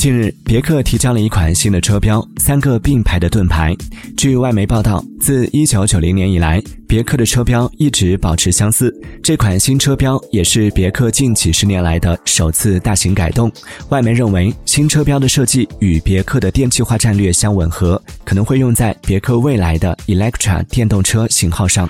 近日，别克提交了一款新的车标——三个并排的盾牌。据外媒报道，自1990年以来，别克的车标一直保持相似。这款新车标也是别克近几十年来的首次大型改动。外媒认为，新车标的设计与别克的电气化战略相吻合，可能会用在别克未来的 Electra 电动车型号上。